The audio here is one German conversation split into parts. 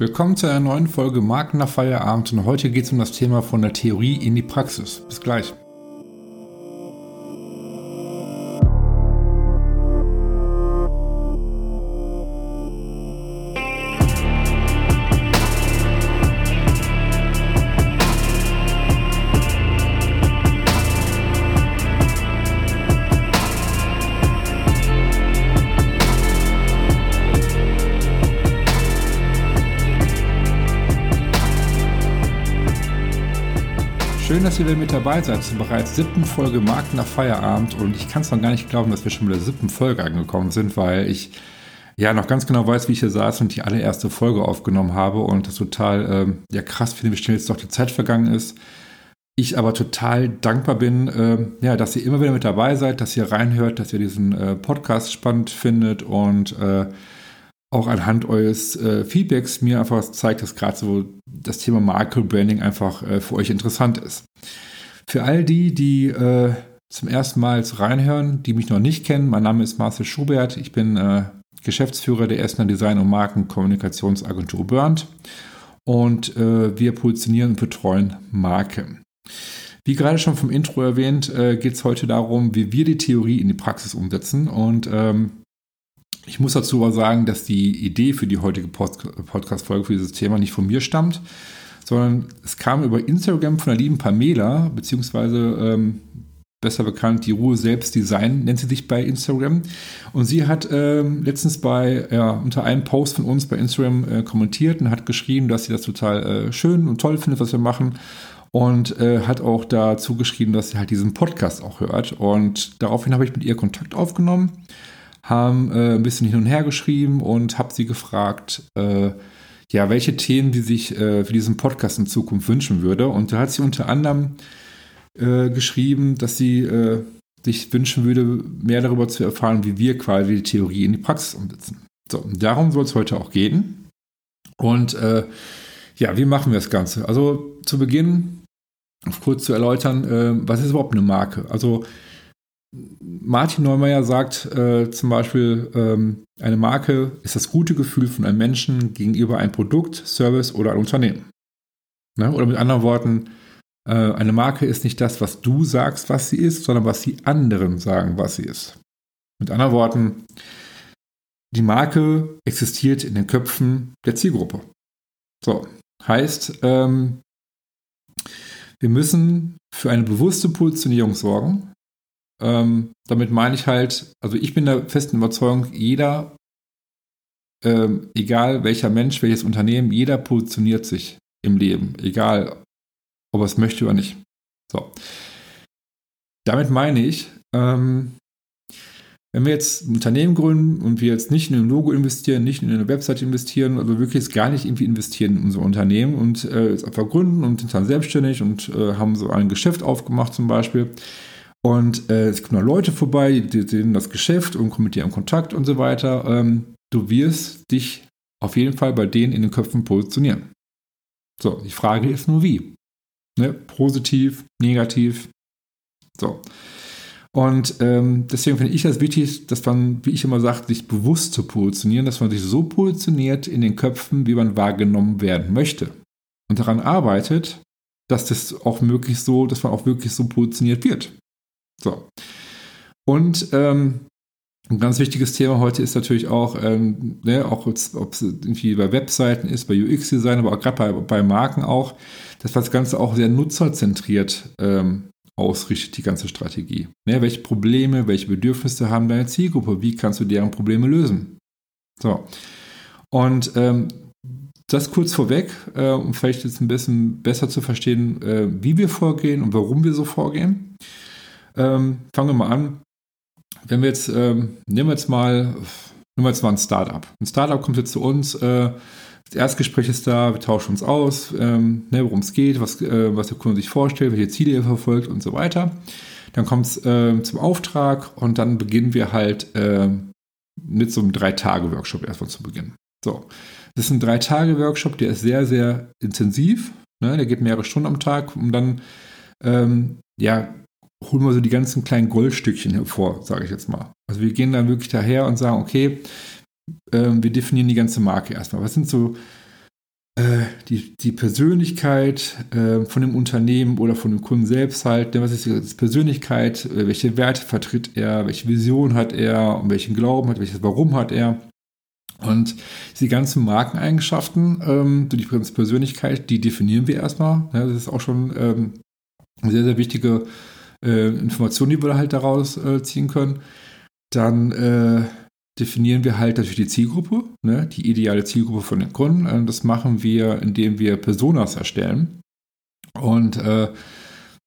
Willkommen zu einer neuen Folge Marken nach Feierabend und heute geht es um das Thema von der Theorie in die Praxis. Bis gleich. Schön, dass ihr wieder mit dabei seid zur bereits siebten Folge Markt nach Feierabend. Und ich kann es noch gar nicht glauben, dass wir schon mit der siebten Folge angekommen sind, weil ich ja noch ganz genau weiß, wie ich hier saß und die allererste Folge aufgenommen habe und das total ähm, ja, krass finde, wie schnell jetzt doch die Zeit vergangen ist. Ich aber total dankbar bin, äh, ja, dass ihr immer wieder mit dabei seid, dass ihr reinhört, dass ihr diesen äh, Podcast spannend findet und äh, auch anhand eures äh, Feedbacks mir einfach zeigt, dass gerade so das Thema Marke Branding einfach äh, für euch interessant ist. Für all die, die äh, zum ersten Mal reinhören, die mich noch nicht kennen, mein Name ist Marcel Schubert, ich bin äh, Geschäftsführer der Essener Design- und Markenkommunikationsagentur Burnt und äh, wir positionieren und betreuen Marken. Wie gerade schon vom Intro erwähnt, äh, geht es heute darum, wie wir die Theorie in die Praxis umsetzen und ähm, ich muss dazu aber sagen, dass die Idee für die heutige Podcast-Folge für dieses Thema nicht von mir stammt, sondern es kam über Instagram von der lieben Pamela, beziehungsweise ähm, besser bekannt, die Ruhe selbst Design nennt sie sich bei Instagram. Und sie hat ähm, letztens bei, ja, unter einem Post von uns bei Instagram äh, kommentiert und hat geschrieben, dass sie das total äh, schön und toll findet, was wir machen. Und äh, hat auch dazu geschrieben, dass sie halt diesen Podcast auch hört. Und daraufhin habe ich mit ihr Kontakt aufgenommen haben äh, ein bisschen hin und her geschrieben und habe sie gefragt, äh, ja, welche Themen sie sich äh, für diesen Podcast in Zukunft wünschen würde. Und da hat sie unter anderem äh, geschrieben, dass sie äh, sich wünschen würde, mehr darüber zu erfahren, wie wir quasi die Theorie in die Praxis umsetzen. So, darum soll es heute auch gehen. Und äh, ja, wie machen wir das Ganze? Also zu Beginn, kurz zu erläutern, was ist überhaupt eine Marke? Also Martin Neumeier sagt äh, zum Beispiel, ähm, eine Marke ist das gute Gefühl von einem Menschen gegenüber einem Produkt, Service oder einem Unternehmen. Ne? Oder mit anderen Worten, äh, eine Marke ist nicht das, was du sagst, was sie ist, sondern was die anderen sagen, was sie ist. Mit anderen Worten, die Marke existiert in den Köpfen der Zielgruppe. So, heißt, ähm, wir müssen für eine bewusste Positionierung sorgen, ähm, damit meine ich halt, also ich bin der festen Überzeugung, jeder, ähm, egal welcher Mensch, welches Unternehmen, jeder positioniert sich im Leben, egal ob er es möchte oder nicht. So. Damit meine ich, ähm, wenn wir jetzt ein Unternehmen gründen und wir jetzt nicht in ein Logo investieren, nicht in eine Website investieren, also wirklich jetzt gar nicht irgendwie investieren in unser Unternehmen und äh, jetzt einfach gründen und sind dann selbstständig und äh, haben so ein Geschäft aufgemacht zum Beispiel, und äh, es kommen Leute vorbei, die sehen das Geschäft und kommen mit dir in Kontakt und so weiter. Ähm, du wirst dich auf jeden Fall bei denen in den Köpfen positionieren. So, die Frage ist nur wie. Ne? Positiv, negativ. So. Und ähm, deswegen finde ich das wichtig, dass man, wie ich immer sage, sich bewusst zu positionieren, dass man sich so positioniert in den Köpfen, wie man wahrgenommen werden möchte. Und daran arbeitet, dass das auch möglich so, dass man auch wirklich so positioniert wird. So. Und ähm, ein ganz wichtiges Thema heute ist natürlich auch, ähm, ne, auch ob es irgendwie bei Webseiten ist, bei UX-Design, aber auch gerade bei, bei Marken auch, dass das Ganze auch sehr nutzerzentriert ähm, ausrichtet, die ganze Strategie. Ne, welche Probleme, welche Bedürfnisse haben deine Zielgruppe? Wie kannst du deren Probleme lösen? So. Und ähm, das kurz vorweg, äh, um vielleicht jetzt ein bisschen besser zu verstehen, äh, wie wir vorgehen und warum wir so vorgehen. Ähm, fangen wir mal an. Wenn wir jetzt, ähm, nehmen wir jetzt mal, nehmen wir jetzt mal ein Startup. Ein Startup kommt jetzt zu uns, äh, das Erstgespräch ist da, wir tauschen uns aus, ähm, ne, worum es geht, was, äh, was der Kunde sich vorstellt, welche Ziele er verfolgt und so weiter. Dann kommt es äh, zum Auftrag und dann beginnen wir halt äh, mit so einem Drei-Tage-Workshop erstmal zu beginnen. So, das ist ein Drei-Tage-Workshop, der ist sehr, sehr intensiv. Ne? Der geht mehrere Stunden am Tag, um dann ähm, ja, holen wir so die ganzen kleinen Goldstückchen hervor, sage ich jetzt mal. Also wir gehen dann wirklich daher und sagen, okay, äh, wir definieren die ganze Marke erstmal. Was sind so äh, die, die Persönlichkeit äh, von dem Unternehmen oder von dem Kunden selbst halt. Was ist die Persönlichkeit? Äh, welche Werte vertritt er? Welche Vision hat er? Und welchen Glauben hat? Welches Warum hat er? Und die ganzen Markeneigenschaften ähm, die Persönlichkeit, die definieren wir erstmal. Ja, das ist auch schon ähm, eine sehr, sehr wichtige Information, die wir halt daraus äh, ziehen können. Dann äh, definieren wir halt natürlich die Zielgruppe, ne, die ideale Zielgruppe von den Kunden. Äh, das machen wir, indem wir Personas erstellen. Und äh,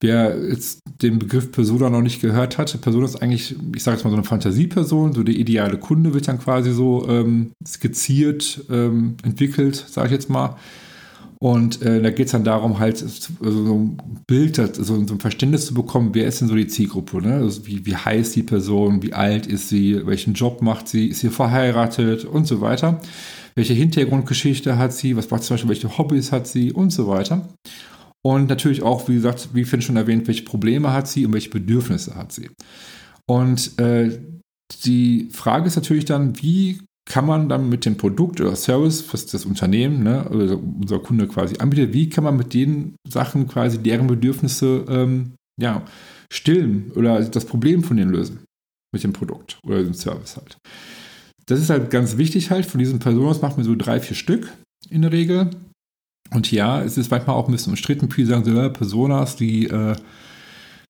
wer jetzt den Begriff Persona noch nicht gehört hat, Persona ist eigentlich, ich sage jetzt mal so eine Fantasieperson, so der ideale Kunde wird dann quasi so ähm, skizziert, ähm, entwickelt, sage ich jetzt mal. Und äh, da geht es dann darum, halt so ein Bild, so ein Verständnis zu bekommen, wer ist denn so die Zielgruppe, ne? Also wie, wie heißt die Person, wie alt ist sie, welchen Job macht sie, ist sie verheiratet und so weiter. Welche Hintergrundgeschichte hat sie, was macht zum Beispiel, welche Hobbys hat sie und so weiter. Und natürlich auch, wie gesagt, wie Finn schon erwähnt, welche Probleme hat sie und welche Bedürfnisse hat sie. Und äh, die Frage ist natürlich dann, wie kann man dann mit dem Produkt oder Service, was das Unternehmen ne, oder unser Kunde quasi anbietet, wie kann man mit den Sachen quasi deren Bedürfnisse ähm, ja, stillen oder das Problem von denen lösen mit dem Produkt oder dem Service halt. Das ist halt ganz wichtig halt. Von diesen Personen machen wir so drei, vier Stück in der Regel. Und ja, es ist manchmal auch ein bisschen umstritten. Viele sagen so, ja, Personas, die äh,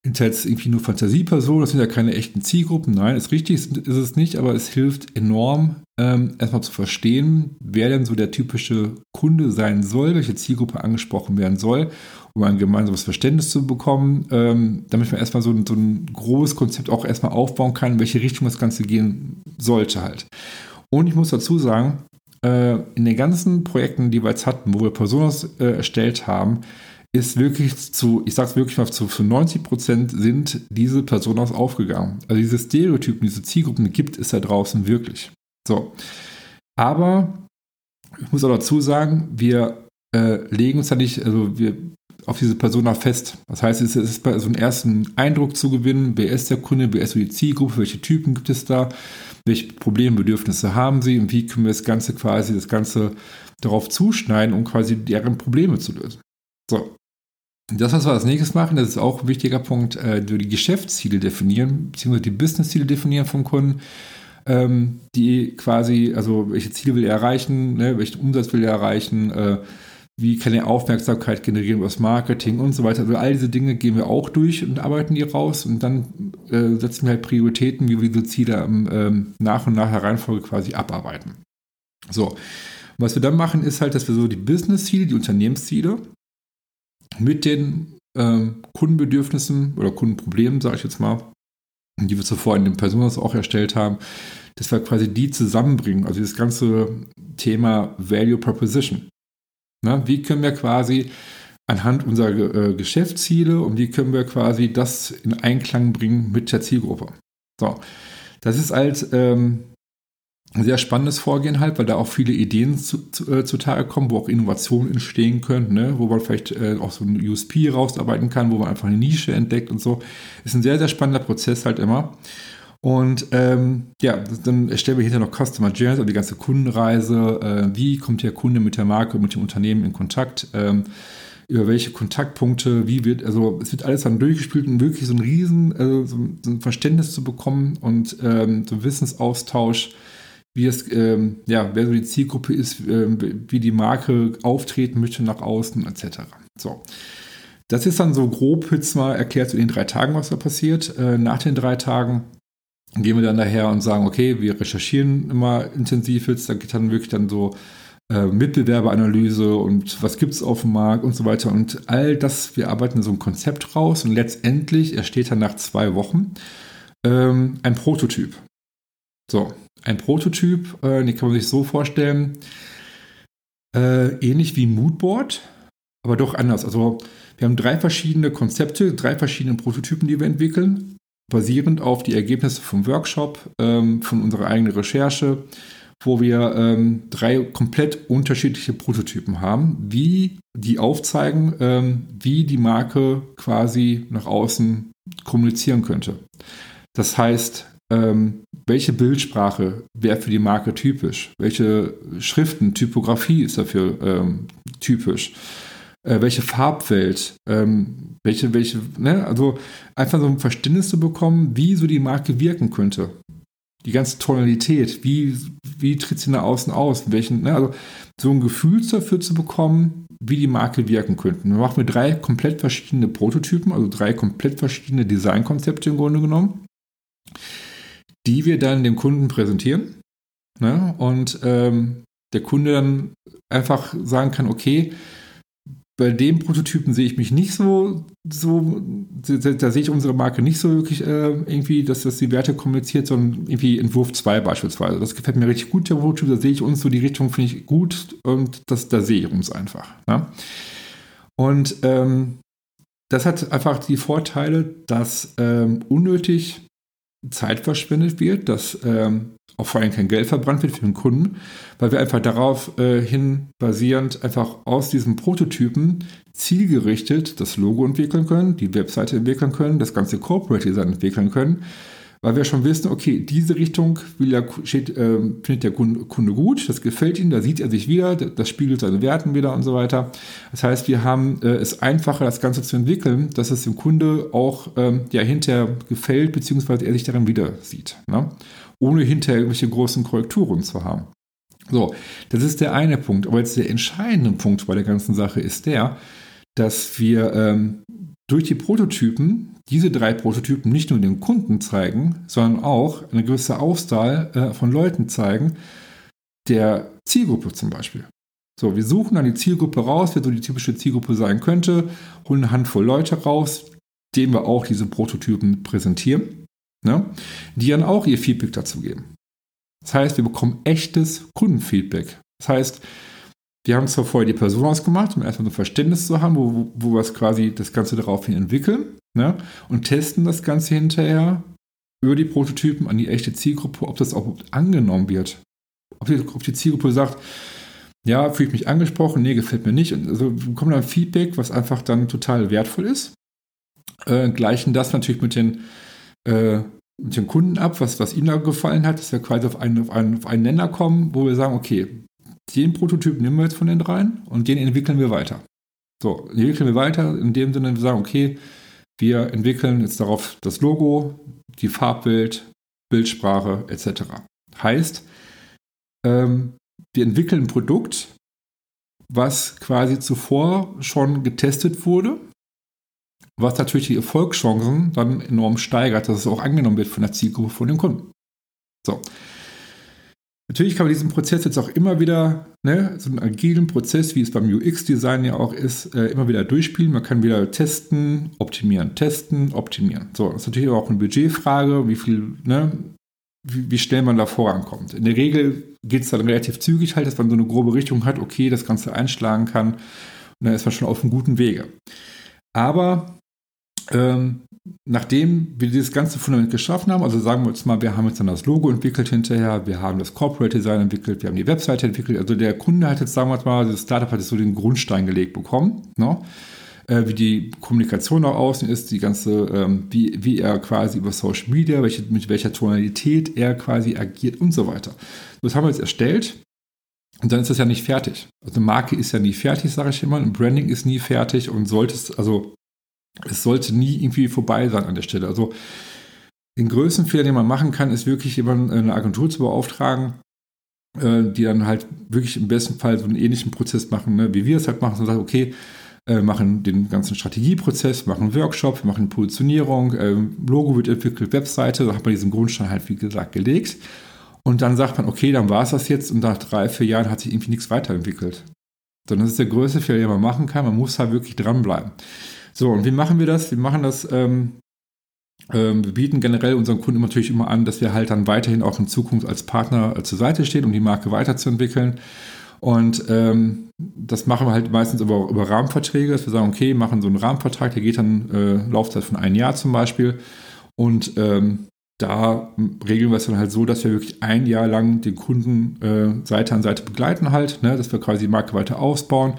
sind jetzt irgendwie nur Fantasiepersonen, das sind ja keine echten Zielgruppen. Nein, ist richtig, ist es nicht, aber es hilft enorm, ähm, erstmal zu verstehen, wer denn so der typische Kunde sein soll, welche Zielgruppe angesprochen werden soll, um ein gemeinsames Verständnis zu bekommen, ähm, damit man erstmal so ein, so ein großes Konzept auch erstmal aufbauen kann, in welche Richtung das Ganze gehen sollte halt. Und ich muss dazu sagen, äh, in den ganzen Projekten, die wir jetzt hatten, wo wir Personas äh, erstellt haben, ist wirklich zu, ich sag's wirklich mal, zu, zu 90 Prozent sind diese Personas aufgegangen. Also diese Stereotypen, diese Zielgruppen gibt es da draußen wirklich. So. Aber ich muss auch dazu sagen, wir äh, legen uns da nicht, also wir auf diese Persona fest. Das heißt, es ist bei so einen ersten Eindruck zu gewinnen, wer ist der Kunde, wer ist so die Zielgruppe, welche Typen gibt es da, welche Problembedürfnisse haben sie und wie können wir das Ganze quasi, das Ganze darauf zuschneiden, um quasi deren Probleme zu lösen. So, das, was wir als nächstes machen, das ist auch ein wichtiger Punkt, äh, die Geschäftsziele definieren, beziehungsweise die Businessziele definieren vom Kunden, ähm, die quasi, also welche Ziele will er erreichen, ne, welchen Umsatz will er erreichen, äh, wie kann er Aufmerksamkeit generieren über das Marketing und so weiter. Also all diese Dinge gehen wir auch durch und arbeiten die raus und dann äh, setzen wir halt Prioritäten, wie wir diese Ziele ähm, nach und nach der Reihenfolge quasi abarbeiten. So, was wir dann machen, ist halt, dass wir so die Business-Ziele, die Unternehmensziele, mit den ähm, Kundenbedürfnissen oder Kundenproblemen, sage ich jetzt mal, die wir zuvor in den Personas auch erstellt haben, dass wir quasi die zusammenbringen. Also das ganze Thema Value Proposition. Na, wie können wir quasi anhand unserer äh, Geschäftsziele und wie können wir quasi das in Einklang bringen mit der Zielgruppe. So, das ist halt ähm, sehr spannendes Vorgehen halt, weil da auch viele Ideen zu, zu, äh, zutage kommen, wo auch Innovationen entstehen können, ne? wo man vielleicht äh, auch so ein USP rausarbeiten kann, wo man einfach eine Nische entdeckt und so. Ist ein sehr, sehr spannender Prozess halt immer. Und ähm, ja, dann erstellen wir hinterher noch Customer Journeys, also die ganze Kundenreise. Äh, wie kommt der Kunde mit der Marke, mit dem Unternehmen in Kontakt? Ähm, über welche Kontaktpunkte, wie wird, also es wird alles dann durchgespielt, um wirklich so ein riesen, also so ein Verständnis zu bekommen und ähm, so Wissensaustausch wie es, ähm, ja, wer so die Zielgruppe ist, ähm, wie die Marke auftreten möchte nach außen, etc. So. Das ist dann so grob jetzt mal erklärt zu den drei Tagen, was da passiert. Äh, nach den drei Tagen gehen wir dann daher und sagen, okay, wir recherchieren immer intensiv jetzt, da geht dann wirklich dann so äh, Mitbewerberanalyse und was gibt es auf dem Markt und so weiter. Und all das, wir arbeiten so ein Konzept raus und letztendlich entsteht dann nach zwei Wochen ähm, ein Prototyp. So, ein Prototyp, äh, den kann man sich so vorstellen, äh, ähnlich wie Moodboard, aber doch anders. Also wir haben drei verschiedene Konzepte, drei verschiedene Prototypen, die wir entwickeln, basierend auf die Ergebnisse vom Workshop, ähm, von unserer eigenen Recherche, wo wir ähm, drei komplett unterschiedliche Prototypen haben, wie die aufzeigen, ähm, wie die Marke quasi nach außen kommunizieren könnte. Das heißt, ähm, welche Bildsprache wäre für die Marke typisch? Welche Schriften, Typografie ist dafür ähm, typisch? Äh, welche Farbwelt? Ähm, welche, welche, ne? Also einfach so ein Verständnis zu bekommen, wie so die Marke wirken könnte. Die ganze Tonalität, wie, wie tritt sie nach außen aus? Welchen, ne? Also so ein Gefühl dafür zu bekommen, wie die Marke wirken könnte. Dann machen wir drei komplett verschiedene Prototypen, also drei komplett verschiedene Designkonzepte im Grunde genommen die wir dann dem Kunden präsentieren. Ne? Und ähm, der Kunde dann einfach sagen kann, okay, bei dem Prototypen sehe ich mich nicht so, so da, da sehe ich unsere Marke nicht so wirklich äh, irgendwie, dass das die Werte kommuniziert, sondern irgendwie Entwurf 2 beispielsweise. Das gefällt mir richtig gut, der Prototyp, da sehe ich uns so die Richtung, finde ich gut und das, da sehe ich uns einfach. Ne? Und ähm, das hat einfach die Vorteile, dass ähm, unnötig Zeit verschwendet wird, dass ähm, auch vor allem kein Geld verbrannt wird für den Kunden, weil wir einfach darauf äh, hin basierend einfach aus diesen Prototypen zielgerichtet das Logo entwickeln können, die Webseite entwickeln können, das ganze Corporate Design entwickeln können weil wir schon wissen, okay, diese Richtung der, steht, äh, findet der Kunde gut, das gefällt ihm, da sieht er sich wieder, das spiegelt seine Werten wieder und so weiter. Das heißt, wir haben äh, es einfacher, das Ganze zu entwickeln, dass es dem Kunde auch ähm, ja, hinterher gefällt, beziehungsweise er sich darin wieder sieht, ne? ohne hinterher irgendwelche großen Korrekturen zu haben. So, das ist der eine Punkt. Aber jetzt der entscheidende Punkt bei der ganzen Sache ist der, dass wir ähm, durch die Prototypen diese drei Prototypen nicht nur den Kunden zeigen, sondern auch eine gewisse Auswahl äh, von Leuten zeigen, der Zielgruppe zum Beispiel. So, wir suchen dann die Zielgruppe raus, wer so die typische Zielgruppe sein könnte, holen eine Handvoll Leute raus, denen wir auch diese Prototypen präsentieren, ne, die dann auch ihr Feedback dazu geben. Das heißt, wir bekommen echtes Kundenfeedback. Das heißt, wir haben zwar vorher die Person ausgemacht, um erstmal ein Verständnis zu haben, wo, wo wir quasi das Ganze daraufhin entwickeln ne? und testen das Ganze hinterher über die Prototypen an die echte Zielgruppe, ob das auch angenommen wird. Ob die, ob die Zielgruppe sagt, ja, fühle ich mich angesprochen, nee, gefällt mir nicht. Und also wir bekommen dann Feedback, was einfach dann total wertvoll ist. Äh, gleichen das natürlich mit den, äh, mit den Kunden ab, was, was ihnen da gefallen hat, dass wir quasi auf einen, auf, einen, auf einen Nenner kommen, wo wir sagen, okay, den Prototyp nehmen wir jetzt von den dreien und den entwickeln wir weiter. So, entwickeln wir weiter in dem Sinne, wir sagen, okay, wir entwickeln jetzt darauf das Logo, die Farbbild, Bildsprache etc. Heißt, ähm, wir entwickeln ein Produkt, was quasi zuvor schon getestet wurde, was natürlich die Erfolgschancen dann enorm steigert, dass es auch angenommen wird von der Zielgruppe von den Kunden. So, Natürlich kann man diesen Prozess jetzt auch immer wieder, ne, so einen agilen Prozess, wie es beim UX-Design ja auch ist, äh, immer wieder durchspielen. Man kann wieder testen, optimieren, testen, optimieren. So, das ist natürlich auch eine Budgetfrage, wie viel, ne, wie, wie schnell man da vorankommt. In der Regel geht es dann relativ zügig halt, dass man so eine grobe Richtung hat, okay, das Ganze einschlagen kann. Und dann ist man schon auf einem guten Wege. Aber ähm, nachdem wir dieses ganze Fundament geschaffen haben, also sagen wir jetzt mal, wir haben jetzt dann das Logo entwickelt hinterher, wir haben das Corporate Design entwickelt, wir haben die Webseite entwickelt, also der Kunde hat jetzt, sagen wir mal, das Startup hat jetzt so den Grundstein gelegt bekommen, ne? äh, wie die Kommunikation nach außen ist, die ganze, ähm, wie, wie er quasi über Social Media, welche, mit welcher Tonalität er quasi agiert und so weiter. Das haben wir jetzt erstellt und dann ist das ja nicht fertig. Also eine Marke ist ja nie fertig, sage ich immer, ein Branding ist nie fertig und sollte es, also es sollte nie irgendwie vorbei sein an der Stelle. Also den größten Fehler, den man machen kann, ist wirklich jemanden eine Agentur zu beauftragen, äh, die dann halt wirklich im besten Fall so einen ähnlichen Prozess machen, ne, wie wir es halt machen, und sagen, okay, äh, machen den ganzen Strategieprozess, machen Workshop, machen Positionierung, äh, Logo wird entwickelt, Webseite, da hat man diesen Grundstein halt, wie gesagt, gelegt. Und dann sagt man, okay, dann war es das jetzt und nach drei, vier Jahren hat sich irgendwie nichts weiterentwickelt. Sondern das ist der größte Fehler, den man machen kann. Man muss halt wirklich dranbleiben. So, und wie machen wir das? Wir machen das, ähm, ähm, wir bieten generell unseren Kunden natürlich immer an, dass wir halt dann weiterhin auch in Zukunft als Partner äh, zur Seite stehen, um die Marke weiterzuentwickeln. Und ähm, das machen wir halt meistens über, über Rahmenverträge, dass wir sagen, okay, machen so einen Rahmenvertrag, der geht dann äh, Laufzeit von einem Jahr zum Beispiel. Und ähm, da regeln wir es dann halt so, dass wir wirklich ein Jahr lang den Kunden äh, Seite an Seite begleiten halt, ne, dass wir quasi die Marke weiter ausbauen,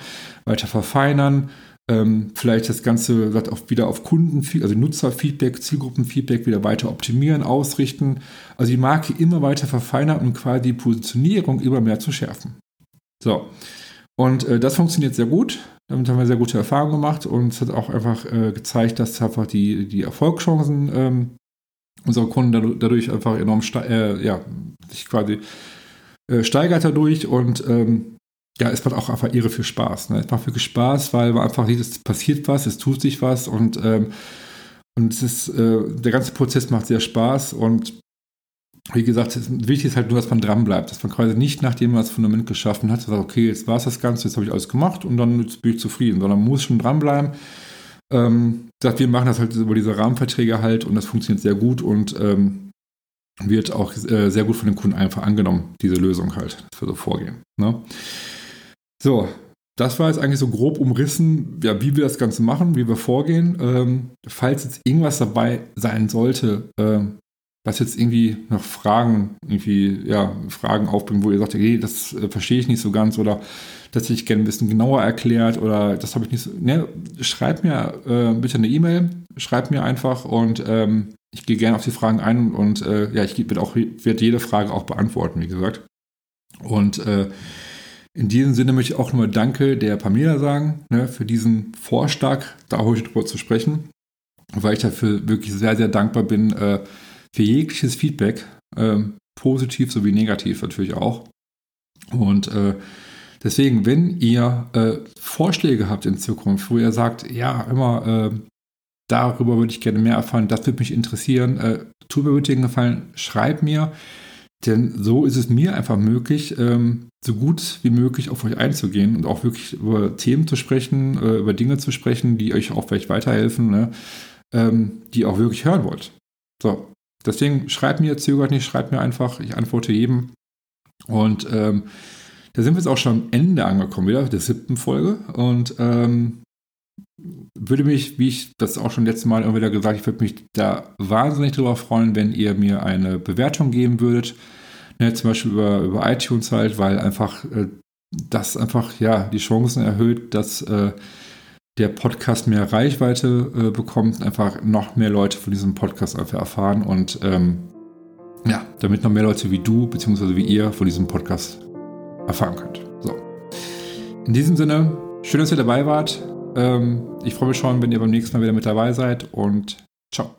weiter verfeinern, ähm, vielleicht das Ganze auch wieder auf Kunden, also Nutzerfeedback, Zielgruppenfeedback wieder weiter optimieren, ausrichten. Also die Marke immer weiter verfeinern und quasi die Positionierung immer mehr zu schärfen. So. Und äh, das funktioniert sehr gut. Damit haben wir sehr gute Erfahrungen gemacht und es hat auch einfach äh, gezeigt, dass einfach die, die Erfolgschancen ähm, unserer Kunden dadurch einfach enorm äh, ja, sich quasi äh, steigert dadurch und ähm, ja, es macht auch einfach irre viel Spaß. Ne? Es macht wirklich Spaß, weil man einfach sieht, es passiert was, es tut sich was und, ähm, und es ist, äh, der ganze Prozess macht sehr Spaß und wie gesagt, wichtig ist halt nur, dass man dran bleibt, dass man quasi nicht, nachdem man das Fundament geschaffen hat, sagt, okay, jetzt war es das Ganze, jetzt habe ich alles gemacht und dann bin ich zufrieden, sondern man muss schon dranbleiben. Ähm, sagt, wir machen das halt über diese Rahmenverträge halt und das funktioniert sehr gut und ähm, wird auch äh, sehr gut von den Kunden einfach angenommen, diese Lösung halt, für so vorgehen. Ne? So, das war jetzt eigentlich so grob umrissen, ja, wie wir das Ganze machen, wie wir vorgehen. Ähm, falls jetzt irgendwas dabei sein sollte, ähm, was jetzt irgendwie noch Fragen, irgendwie, ja, Fragen aufbringen, wo ihr sagt, hey, das äh, verstehe ich nicht so ganz oder das hätte ich gerne ein bisschen genauer erklärt oder das habe ich nicht so. Ne, schreibt mir äh, bitte eine E-Mail, schreibt mir einfach und ähm, ich gehe gerne auf die Fragen ein und äh, ja, ich werde auch werd jede Frage auch beantworten, wie gesagt. Und äh, in diesem Sinne möchte ich auch nochmal Danke der Pamela sagen, ne, für diesen Vorschlag, da heute drüber zu sprechen, weil ich dafür wirklich sehr, sehr dankbar bin äh, für jegliches Feedback, äh, positiv sowie negativ natürlich auch. Und äh, deswegen, wenn ihr äh, Vorschläge habt in Zukunft, wo ihr sagt, ja, immer äh, darüber würde ich gerne mehr erfahren, das würde mich interessieren, äh, tut mir bitte den Gefallen, schreibt mir. Denn so ist es mir einfach möglich, ähm, so gut wie möglich auf euch einzugehen und auch wirklich über Themen zu sprechen, äh, über Dinge zu sprechen, die euch auch vielleicht weiterhelfen, ne? ähm, die ihr auch wirklich hören wollt. So, deswegen schreibt mir, zögert nicht, schreibt mir einfach, ich antworte jedem. Und ähm, da sind wir jetzt auch schon am Ende angekommen, wieder der siebten Folge. Und ähm, würde mich, wie ich das auch schon letztes Mal immer wieder gesagt, ich würde mich da wahnsinnig darüber freuen, wenn ihr mir eine Bewertung geben würdet. Ne, zum Beispiel über, über iTunes halt, weil einfach äh, das einfach ja die Chancen erhöht, dass äh, der Podcast mehr Reichweite äh, bekommt, einfach noch mehr Leute von diesem Podcast einfach erfahren und ähm, ja, damit noch mehr Leute wie du bzw. wie ihr von diesem Podcast erfahren könnt. So. In diesem Sinne, schön, dass ihr dabei wart. Ähm, ich freue mich schon, wenn ihr beim nächsten Mal wieder mit dabei seid und ciao.